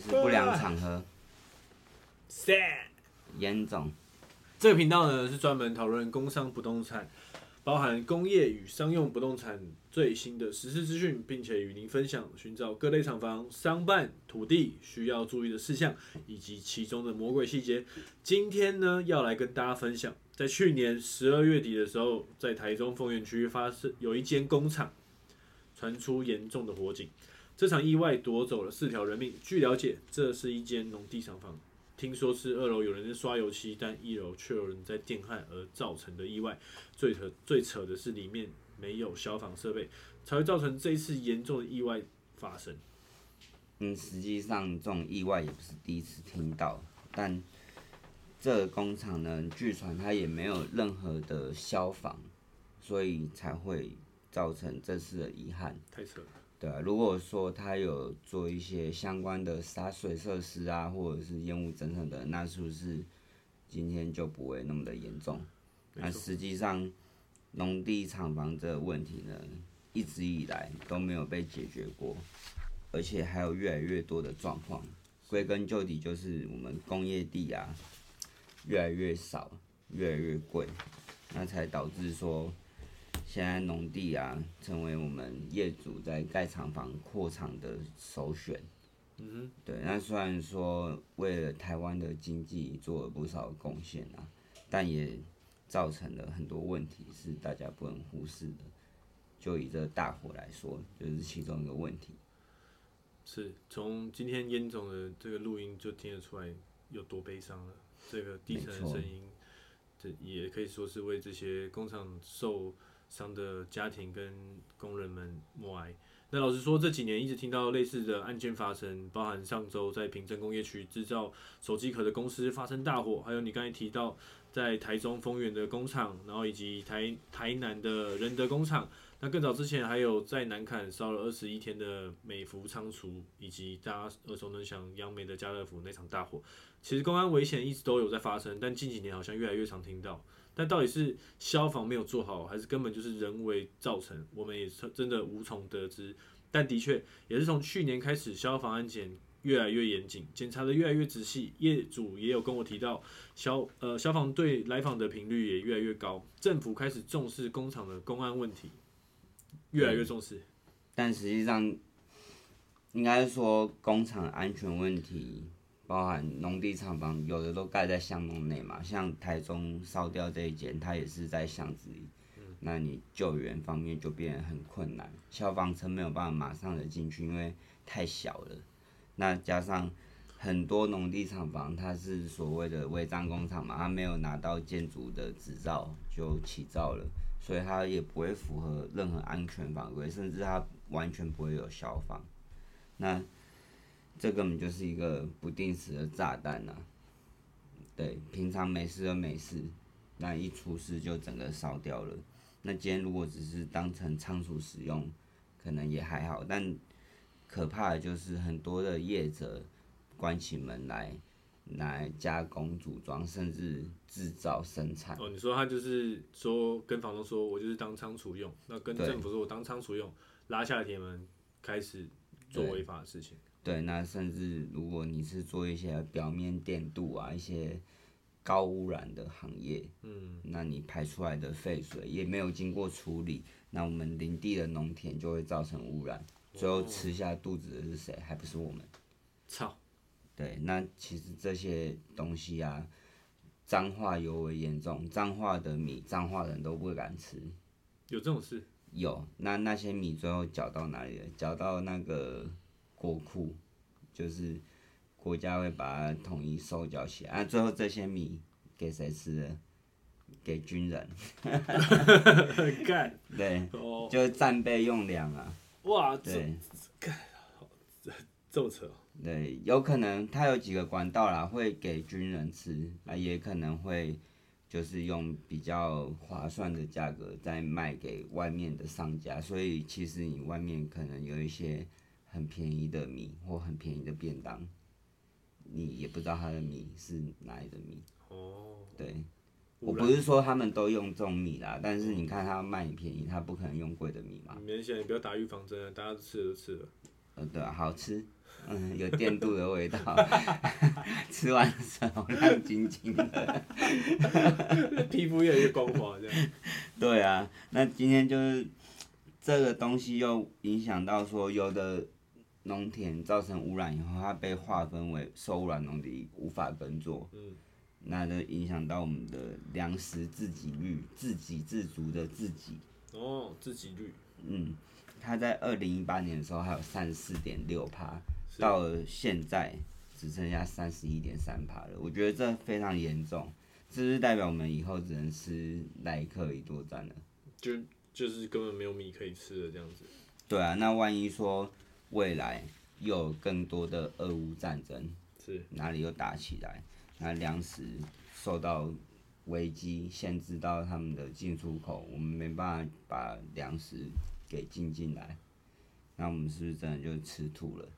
对，是不良场合，sad。严总。这个频道呢是专门讨论工商不动产，包含工业与商用不动产最新的实施资讯，并且与您分享寻找各类厂房、商办、土地需要注意的事项，以及其中的魔鬼细节。今天呢要来跟大家分享，在去年十二月底的时候，在台中丰原区发生有一间工厂传出严重的火警，这场意外夺走了四条人命。据了解，这是一间农地厂房。听说是二楼有人在刷油漆，但一楼却有人在电焊而造成的意外。最扯最扯的是里面没有消防设备，才会造成这一次严重的意外发生。嗯，实际上这种意外也不是第一次听到，但这个工厂呢，据传它也没有任何的消防，所以才会造成这次的遗憾。太扯了，对啊，如果说他有做一些相关的洒水设施啊，或者是烟雾侦测的，那是不是今天就不会那么的严重？那实际上，农地厂房这个问题呢，一直以来都没有被解决过，而且还有越来越多的状况。归根究底，就是我们工业地啊，越来越少，越来越贵，那才导致说。现在农地啊，成为我们业主在盖厂房扩厂的首选。嗯哼对，那虽然说为了台湾的经济做了不少贡献啊，但也造成了很多问题，是大家不能忽视的。就以这大火来说，就是其中一个问题。是从今天烟总的这个录音就听得出来有多悲伤了。这个低沉的声音，这也可以说是为这些工厂受伤的家庭跟工人们默哀。那老实说，这几年一直听到类似的案件发生，包含上周在平镇工业区制造手机壳的公司发生大火，还有你刚才提到在台中丰原的工厂，然后以及台台南的仁德工厂。那更早之前还有在南坎烧了二十一天的美孚仓储，以及大家耳熟能详杨梅的家乐福那场大火。其实公安危险一直都有在发生，但近几年好像越来越常听到。但到底是消防没有做好，还是根本就是人为造成？我们也真的无从得知。但的确也是从去年开始，消防安检越来越严谨，检查的越来越仔细。业主也有跟我提到，消呃消防队来访的频率也越来越高，政府开始重视工厂的公安问题，越来越重视。但实际上，应该说工厂安全问题，包含农地厂房，有的都盖在巷弄内嘛，像台中烧掉这一间，它也是在巷子里。那你救援方面就变得很困难，消防车没有办法马上的进去，因为太小了。那加上很多农地厂房，它是所谓的违章工厂嘛，它没有拿到建筑的执照就起造了，所以它也不会符合任何安全法规，甚至它完全不会有消防。那这根本就是一个不定时的炸弹呐、对，平常没事就没事，那一出事就整个烧掉了。那今天如果只是当成仓储使用，可能也还好，但可怕的就是很多的业者关起门来，来加工、组装，甚至制造、生产。哦，你说他就是说跟房东说，我就是当仓储用，那跟政府说我当仓储用，拉下铁门开始做对违法的事情。对，那甚至如果你是做一些表面电镀啊，一些高污染的行业，嗯，那你排出来的废水也没有经过处理，那我们林地的农田就会造成污染，最后吃下肚子的是谁？还不是我们。操，对，那其实这些东西啊，脏话尤为严重，脏话的米，脏话人都不敢吃。有这种事？有，那那些米最后缴到哪里了？缴到那个国库，就是国家会把它统一收缴起来。啊，最后这些米给谁吃的？给军人，干对，哦，就是战备用粮啊。哇，这对这么扯哦，对，有可能它有几个管道啦，会给军人吃，啊，也可能会就是用比较划算的价格再卖给外面的商家，所以其实你外面可能有一些很便宜的米或很便宜的便当，你也不知道它的米是哪里的米。哦，对，我不是说他们都用这种米啦，但是你看他卖你便宜，他不可能用贵的米嘛。你们现在不要打预防针了，大家吃了都吃了。呃，对啊，好吃，嗯，有电镀的味道，吃完的时候亮晶晶的。皮肤越来越光滑这样。对啊，那今天就是这个东西又影响到说，有的农田造成污染以后，它被划分为受污染农地，无法耕作。嗯。那就影响到我们的粮食自给率，自给自足的自己。哦，自给率。嗯，它在二零一八年的时候还有三十四点六趴，到了现在只剩下三十一点三趴了。我觉得这非常严重，这是代表我们以后只能吃莱克一多站了。就就是根本没有米可以吃的这样子。对啊，那万一说未来又有更多的俄乌战争，是哪里又打起来？那粮食受到危机，限制到他们的进出口，我们没办法把粮食给进进来，那我们是不是真的就吃土了？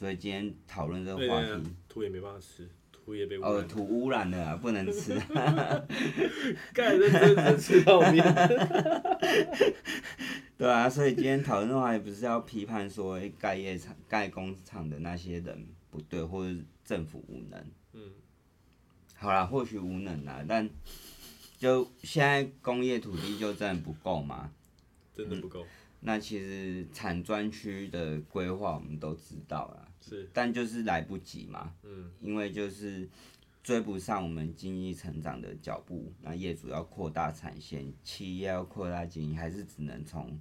所以今天讨论这个话题，土也没办法吃，土也被污哦，土污染了，不能吃。盖认真的吃泡面。对啊，所以今天讨论的话，也不是要批判说盖业厂、盖工厂的那些人不对，或者政府无能。嗯，好啦，或许无能啦，但就现在工业土地就真的不够吗？真的不够。那其实产专区的规划我们都知道了，是，但就是来不及嘛。嗯，因为就是追不上我们经济成长的脚步，那业主要扩大产线，企业要扩大经营，还是只能从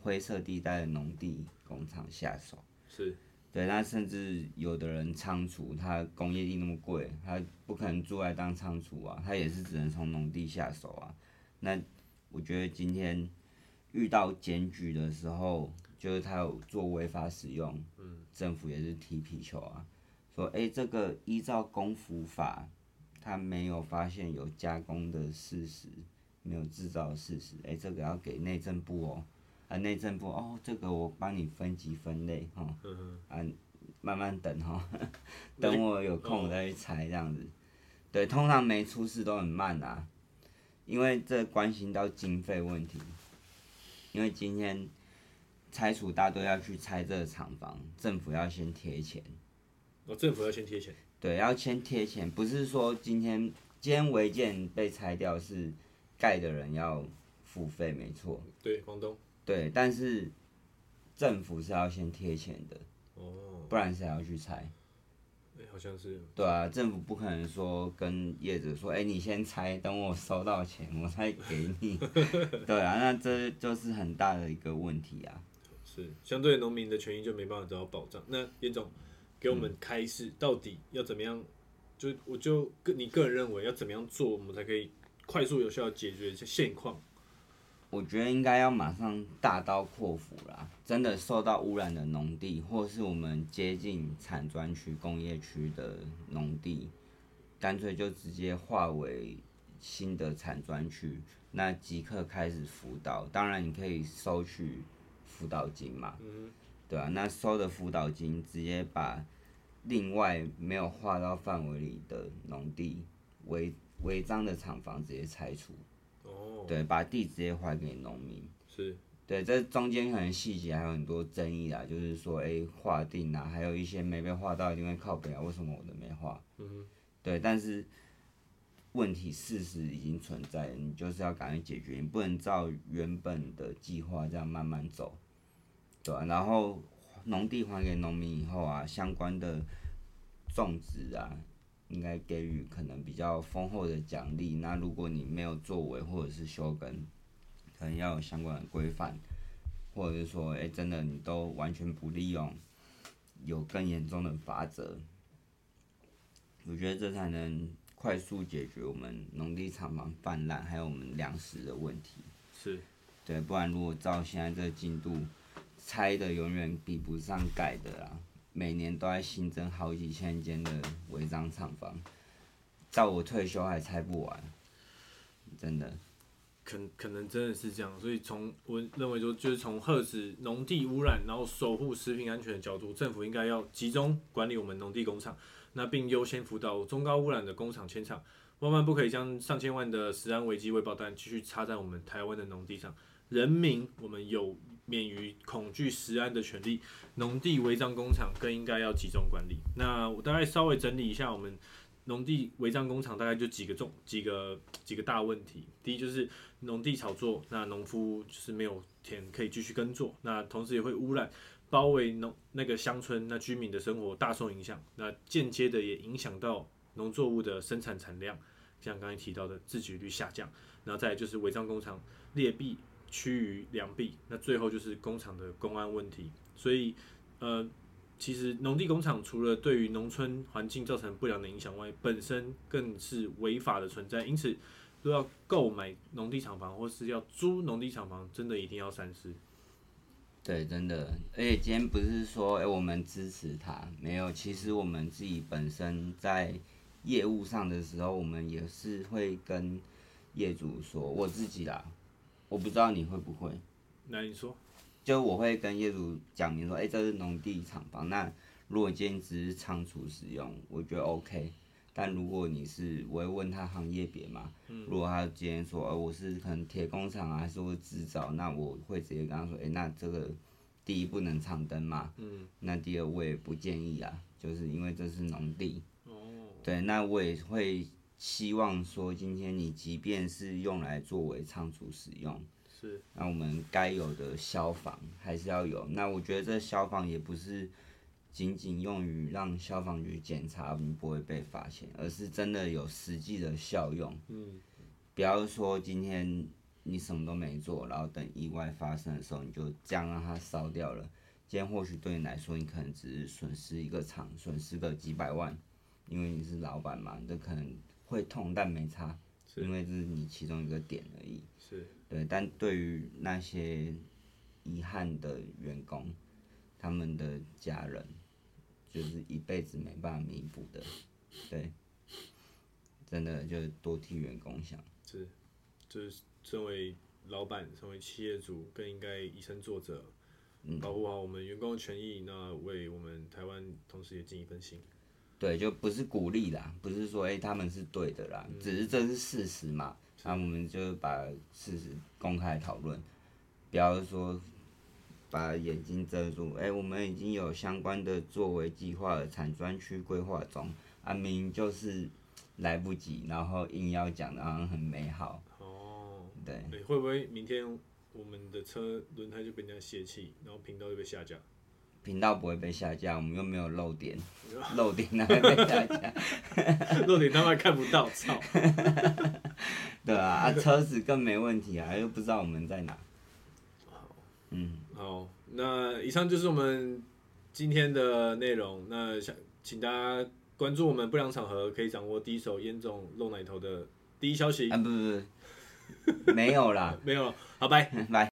灰色地带的农地工厂下手。是。对，那甚至有的人仓储，他工业地那么贵，他不可能住来当仓储啊，他也是只能从农地下手啊。那我觉得今天遇到检举的时候，就是他有做违法使用，政府也是踢皮球啊，说哎，这个依照公服法，他没有发现有加工的事实，没有制造的事实，哎，这个要给内政部哦。啊，内政部哦，这个我帮你分级分类哈，啊，慢慢等哈，等我有空我再去拆这样子。对，通常没出事都很慢啊，因为这关心到经费问题。因为今天拆除大队要去拆这个厂房，政府要先贴钱。哦，政府要先贴钱。对，要先贴钱，不是说今天今天违建被拆掉是盖的人要付费，没错。对，房东。对，但是政府是要先贴钱的，哦，不然谁要去拆？哎，好像是。对啊，政府不可能说跟业主说，哎，你先拆，等我收到钱我才给你。对啊，那这就是很大的一个问题啊。是，相对农民的权益就没办法得到保障。那严总给我们开示，到底要怎么样？就我就个你个人认为要怎么样做，我们才可以快速有效解决一些现况？我觉得应该要马上大刀阔斧啦！真的受到污染的农地，或是我们接近产专区、工业区的农地，干脆就直接划为新的产专区，那即刻开始辅导。当然，你可以收取辅导金嘛，对啊？那收的辅导金，直接把另外没有划到范围里的农地违违章的厂房直接拆除。哦对，把地直接还给农民。是，对，这中间可能细节还有很多争议啊，就是说，哎，划定啊，还有一些没被划到，一定会靠北啊，为什么我的没划？嗯对，但是问题事实已经存在，你就是要赶快解决，你不能照原本的计划这样慢慢走，对然后农地还给农民以后啊，相关的种植啊。应该给予可能比较丰厚的奖励。那如果你没有作为或者是休耕，可能要有相关的规范，或者是说，哎，真的你都完全不利用，有更严重的法则。我觉得这才能快速解决我们农地厂房泛滥，还有我们粮食的问题。是，对，不然如果照现在这个进度，拆的永远比不上盖的啦。每年都在新增好几千间的违章厂房，到我退休还拆不完，真的。可可能真的是这样，所以从我认为说，就是从遏止农地污染，然后守护食品安全的角度，政府应该要集中管理我们农地工厂，那并优先辅导中高污染的工厂迁厂，万万不可以将上千万的食安危机未爆弹继续插在我们台湾的农地上。人民，我们有。免于恐惧食安的权利，农地违章工厂更应该要集中管理。那我大概稍微整理一下，我们农地违章工厂大概就几个重几个几个大问题。第一就是农地炒作，那农夫就是没有田可以继续耕作，那同时也会污染包围农那个乡村那居民的生活大受影响，那间接的也影响到农作物的生产产量，像刚才提到的自给率下降，然后再就是违章工厂劣币趋于良币，那最后就是工厂的公安问题。所以，呃，其实农地工厂除了对于农村环境造成不良的影响外，本身更是违法的存在。因此，都要购买农地厂房或是要租农地厂房，真的一定要三思。对，真的，而且今天不是说，哎、我们支持他，没有，其实我们自己本身在业务上的时候，我们也是会跟业主说，我自己啦，我不知道你会不会，那你说，就我会跟业主讲明说，哎、这是农地厂房，那如果今天只是仓储使用，我觉得 OK。但如果你是，我会问他行业别嘛，如果他今天说，呃，我是可能铁工厂啊，还是我制造，那我会直接跟他说，哎、那这个第一不能长灯嘛，嗯，那第二我也不建议啊，就是因为这是农地，哦，对，那我也会希望说，今天你即便是用来作为仓储使用，是，那我们该有的消防还是要有。那我觉得这消防也不是仅仅用于让消防局检查你不会被发现，而是真的有实际的效用。嗯，不要说今天你什么都没做，然后等意外发生的时候你就这样让它烧掉了。今天或许对你来说，你可能只是损失一个厂，损失个几百万，因为你是老板嘛，这可能会痛，但没差，是因为这是你其中一个点而已。是，对，但对于那些遗憾的员工，他们的家人，就是一辈子没办法弥补的，对，真的就多替员工想。是，就是身为老板，身为企业主，更应该以身作则，保护好我们员工的权益，那为我们台湾同时也尽一份心。对，就不是鼓励啦，不是说哎、诶他们是对的啦，只是这是事实嘛。那、我们就把事实公开讨论，不要说把眼睛遮住。哎、我们已经有相关的作为计划的产专区规划中，啊，明明就是来不及，然后硬要讲的好像很美好，哦，对。欸会不会明天我们的车轮胎就被人家泄气，然后频道就被下架？频道不会被下架，我们又没有漏点，漏点哪会被下架？漏点他妈看不到，操！对啊，啊 车子更没问题啊，又不知道我们在哪。嗯，好，那以上就是我们今天的内容。那想请大家关注我们不良场合，可以掌握第一手烟种露奶头的第一消息。啊不不不，没有啦，没有了，好，拜。拜。